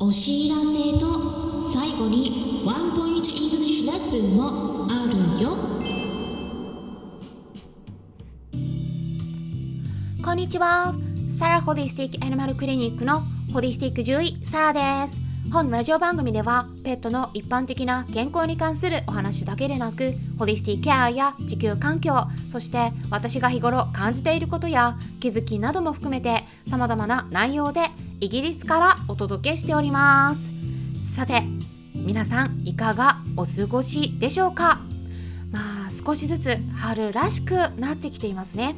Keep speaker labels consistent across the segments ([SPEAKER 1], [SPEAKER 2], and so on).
[SPEAKER 1] お知らせと最後にワンポイント English lesson もあるよ。
[SPEAKER 2] こんにちは。サラホリスティックアニマルクリニックのホリスティック獣医サラです。本ラジオ番組ではペットの一般的な健康に関するお話だけでなくホリスティックケアや地球環境そして私が日頃感じていることや気づきなども含めて様々な内容でイギリスからお届けしております。さて皆さんいかがお過ごしでしょうか？まあ少しずつ春らしくなってきていますね。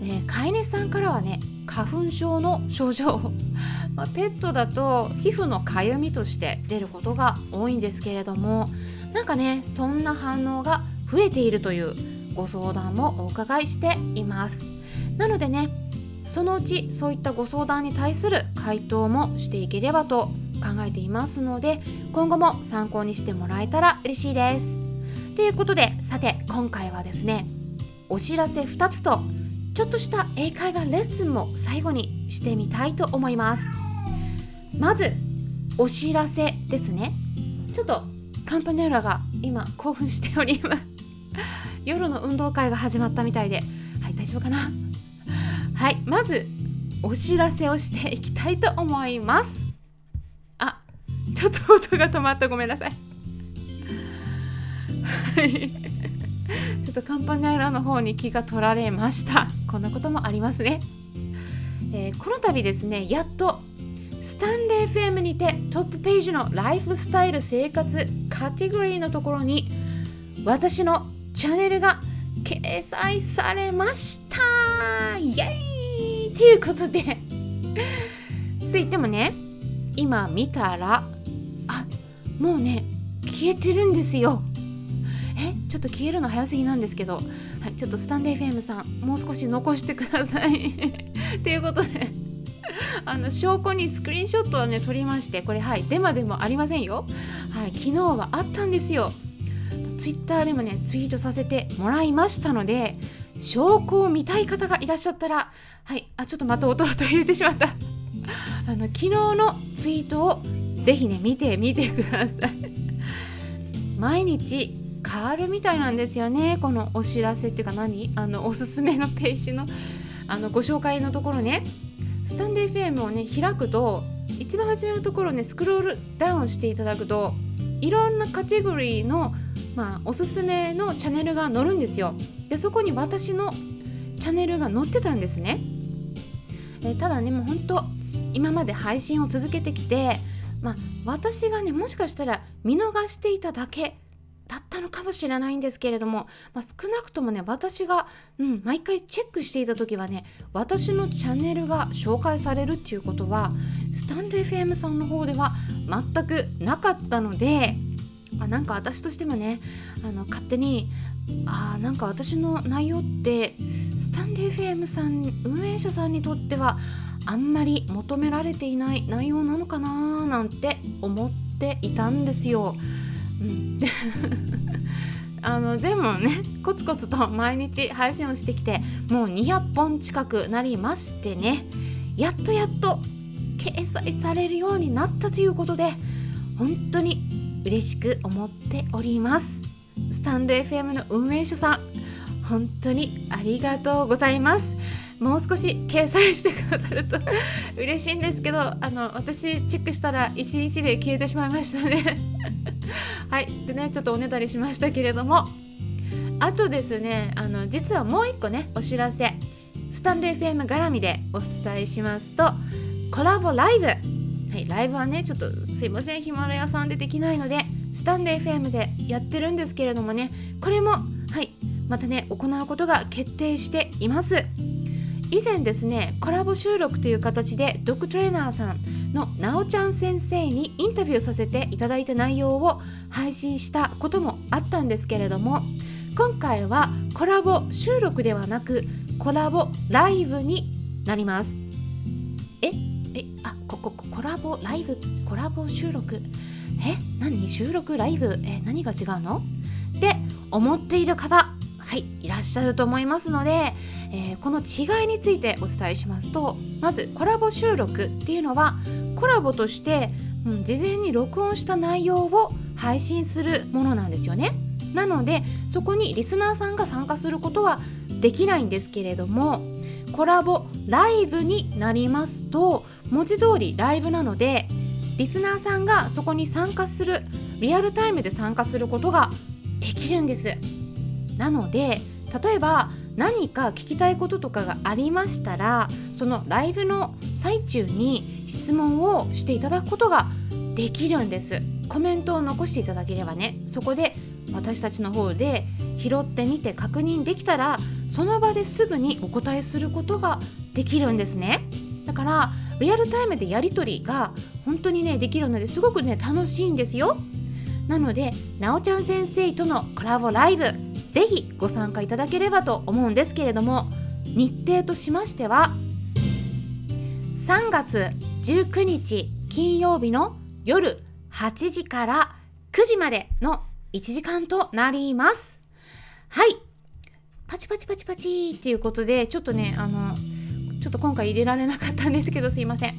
[SPEAKER 2] ね飼い主さんからはね花粉症の症状、まあ、ペットだと皮膚のかゆみとして出ることが多いんですけれどもなんかねそんな反応が増えているというご相談もお伺いしています。なのでねそのうちそういったご相談に対する回答もしていければと考えていますので今後も参考にしてもらえたら嬉しいです。ということでさて今回はですねお知らせ2つとちょっとした英会話レッスンも最後にしてみたいと思います。まずお知らせですね。ちょっとカンパネラが今興奮しております。夜の運動会が始まったみたいで、はい、大丈夫かな？はいまずお知らせをしていきたいと思います。あちょっと音が止まった。ごめんなさい。はい。ちょっとカンパネラの方に気が取られました。こんなこともありますね、えー、この度ですねやっとスタンレー FM にてトップページのライフスタイル生活カテゴリーのところに私のチャンネルが掲載されました。イエーイ！ということで。と言ってもね今見たらあもうね消えてるんですよ。えちょっと消えるの早すぎなんですけど、はい、ちょっとスタンデー FM さんもう少し残してください。ということで。あの証拠にスクリーンショットはね撮りましてこれはいデマでもありませんよ。はい昨日はあったんですよ。ツイッターでもねツイートさせてもらいましたので証拠を見たい方がいらっしゃったらはいあちょっとまた音を入れてしまった。あの昨日のツイートをぜひね見てみてください。毎日変わるみたいなんですよねこのお知らせっていうか何？あのおすすめのページのあのご紹介のところね。スタンデー FM をね開くと一番初めのところねスクロールダウンしていただくといろんなカテゴリーのまあ、おすすめのチャンネルが載るんですよ。でそこに私のチャンネルが載ってたんですね。えただねもう本当今まで配信を続けてきて、まあ、私がねもしかしたら見逃していただけだったのかもしれないんですけれども、まあ、少なくともね私が、うん、毎回チェックしていた時はね私のチャンネルが紹介されるっていうことはスタンド FM さんの方では全くなかったのであなんか私としてもねあの勝手にあなんか私の内容ってスタンレー FM さん運営者さんにとってはあんまり求められていない内容なのかななんて思っていたんですよ。うん、あのでもねコツコツと毎日配信をしてきてもう200本近くなりましてねやっとやっと掲載されるようになったということで本当に嬉しく思っております。スタンド FM の運営者さん本当にありがとうございます。もう少し掲載してくださると 嬉しいんですけどあの私チェックしたら1日で消えてしまいましたね。はい。でねちょっとおねだりしましたけれども。あとですねあの実はもう一個ねお知らせ。スタンド FM 絡みでお伝えしますとコラボライブはい、ライブはね、ちょっとすいません、ヒマラヤさんでできないので、スタンレー FM でやってるんですけれどもね、これも、はい、またね、行うことが決定しています。以前ですね、コラボ収録という形で、ドッグトレーナーさんのなおちゃん先生にインタビューさせていただいた内容を配信したこともあったんですけれども、今回はコラボ収録ではなく、コラボライブになりますえ？ここコラボライブコラボ収録え何収録ライブえ何が違うのって思っている方はいいらっしゃると思いますので、えー、この違いについてお伝えしますとまずコラボ収録っていうのはコラボとしてうん、事前に録音した内容を配信するものなんですよね。なのでそこにリスナーさんが参加することはできないんですけれどもコラボライブになりますと文字通りライブなのでリスナーさんがそこに参加するリアルタイムで参加することができるんです。なので例えば何か聞きたいこととかがありましたらそのライブの最中に質問をしていただくことができるんです。コメントを残していただければね。そこで私たちの方で拾ってみて確認できたらその場ですぐにお答えすることができるんですね。だからリアルタイムでやり取りが本当にねできるのですごくね楽しいんですよ。なのでなおちゃん先生とのコラボライブぜひご参加いただければと思うんですけれども日程としましては3月19日金曜日の夜8時から9時までの1時間となります。はい。パチパチパチパチっていうことでちょっとねあのちょっと今回入れられなかったんですけどすいません。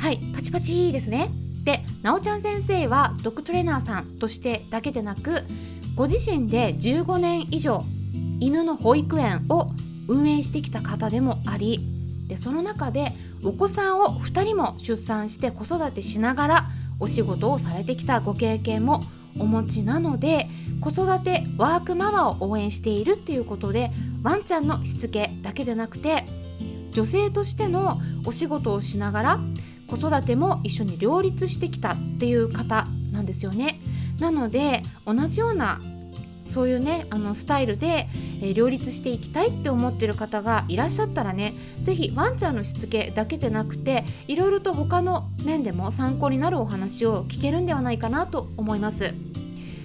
[SPEAKER 2] はいパチパチですね。でなおちゃん先生はドッグトレーナーさんとしてだけでなくご自身で15年以上犬の保育園を運営してきた方でもありでその中でお子さんを2人も出産して子育てしながらお仕事をされてきたご経験もお持ちなので子育てワークママを応援しているっていうことでワンちゃんのしつけだけでなくて女性としてのお仕事をしながら子育ても一緒に両立してきたっていう方なんですよね。なので同じようなそういうねあのスタイルで、え、両立していきたいって思ってる方がいらっしゃったらね是非ワンちゃんのしつけだけでなくていろいろと他の面でも参考になるお話を聞けるんではないかなと思います。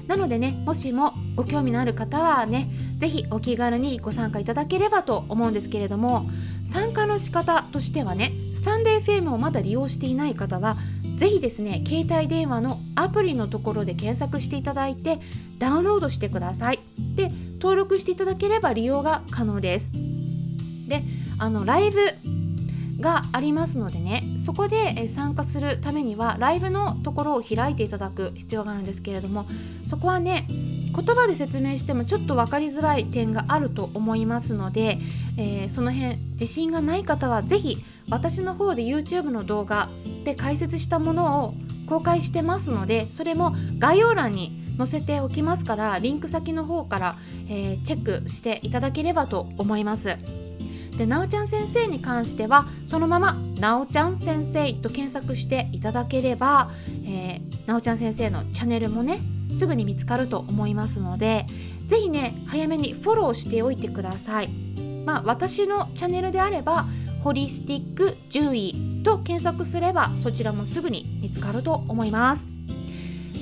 [SPEAKER 2] なのでねもしもご興味のある方はね是非お気軽にご参加いただければと思うんですけれども参加の仕方としてはねスタンレー FM をまだ利用していない方はぜひですね携帯電話のアプリのところで検索していただいてダウンロードしてください。で登録していただければ利用が可能です。であのライブがありますのでねそこで参加するためにはライブのところを開いていただく必要があるんですけれどもそこはね言葉で説明してもちょっと分かりづらい点があると思いますので、えー、その辺自信がない方は是非私の方で YouTube の動画で解説したものを公開してますのでそれも概要欄に載せておきますからリンク先の方から、えー、チェックしていただければと思います。でなおちゃん先生に関してはそのまま「なおちゃん先生」と検索していただければ、えー、なおちゃん先生のチャンネルもねすぐに見つかると思いますので是非ね早めにフォローしておいてください。まあ、私のチャンネルであればホリスティック獣医と検索すればそちらもすぐに見つかると思います。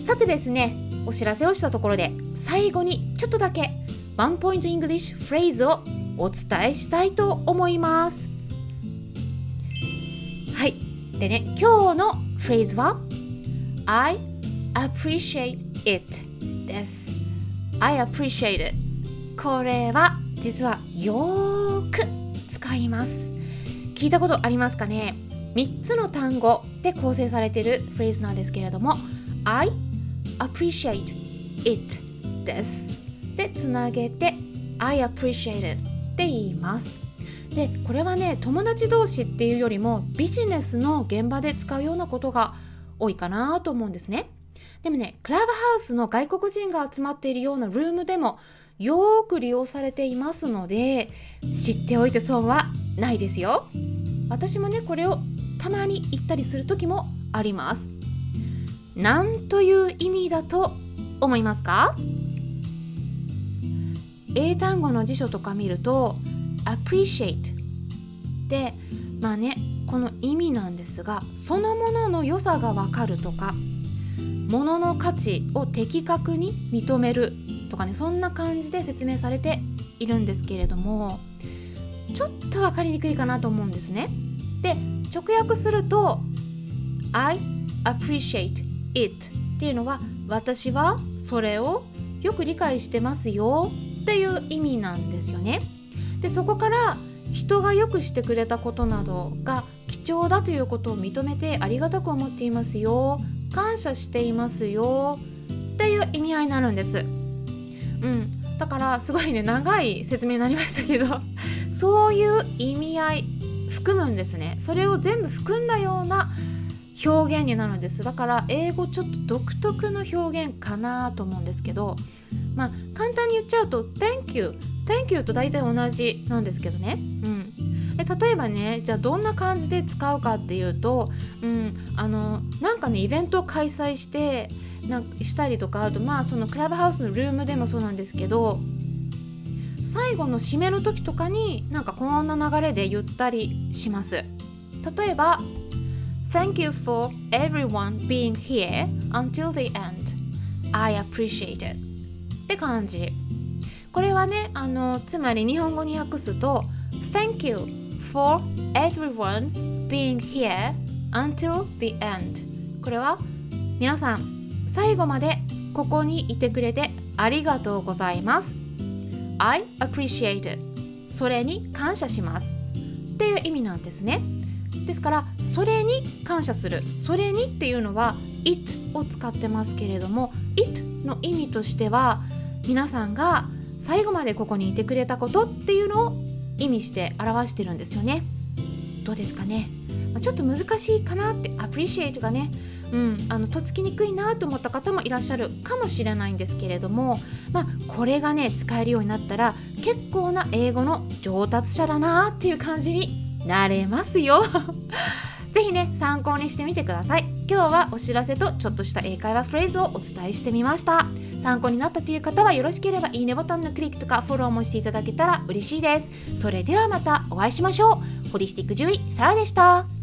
[SPEAKER 2] さてですねお知らせをしたところで最後にちょっとだけワンポイント English フレーズをお伝えしたいと思います。はい。でね今日のフレーズは I appreciate it です。I appreciate it. これは実はよーく使います。聞いたことありますかね？3つの単語で構成されているフレーズなんですけれども I appreciate it です。でつなげて I appreciate it って言います。でこれはね友達同士っていうよりもビジネスの現場で使うようなことが多いかなと思うんですね。でもねクラブハウスの外国人が集まっているようなルームでもよーく利用されていますので知っておいて損はないですよ。私もねこれをたまに言ったりする時もあります。何という意味だと思いますか？英単語の辞書とか見ると appreciate でまあねこの意味なんですがそのものの良さがわかるとか物の価値を的確に認めるとかねそんな感じで説明されているんですけれどもちょっと分かりにくいかなと思うんですね。で直訳すると I appreciate it っていうのは私はそれをよく理解してますよっていう意味なんですよね。でそこから人がよくしてくれたことなどが貴重だということを認めてありがたく思っていますよ感謝していますよ。っていう意味合いになるんです。うん、だからすごいね長い説明になりましたけど。そういう意味合い含むんですね。それを全部含んだような表現になるんです。だから英語ちょっと独特の表現かなと思うんですけど。まあ簡単に言っちゃうと Thank you Thank you と大体同じなんですけどね。うん。で例えばねじゃあどんな感じで使うかっていうと、うん、あのなんかねイベントを開催してなんかしたりとかあとまあそのクラブハウスのルームでもそうなんですけど最後の締めの時とかになんかこんな流れで言ったりします。例えば Thank you for everyone being here until the end. I appreciate it. って感じ。これはねあのつまり日本語に訳すと Thank you for everyone being here until the end. これは皆さん最後までここにいてくれてありがとうございます。I appreciate それに感謝します。っていう意味なんですね。ですからそれに感謝する。それにっていうのは it を使ってますけれども it の意味としては皆さんが最後までここにいてくれたことっていうのを意味して表してるんですよね。どうですかね。ちょっと難しいかなって appreciate がね。うん、あのとつきにくいなと思った方もいらっしゃるかもしれないんですけれども、まあ、これがね使えるようになったら結構な英語の上達者だなっていう感じになれますよ。ぜひね参考にしてみてください。今日はお知らせとちょっとした英会話フレーズをお伝えしてみました。参考になったという方はよろしければいいねボタンのクリックとかフォローもしていただけたら嬉しいです。それではまたお会いしましょう。ホリスティック獣医サラでした。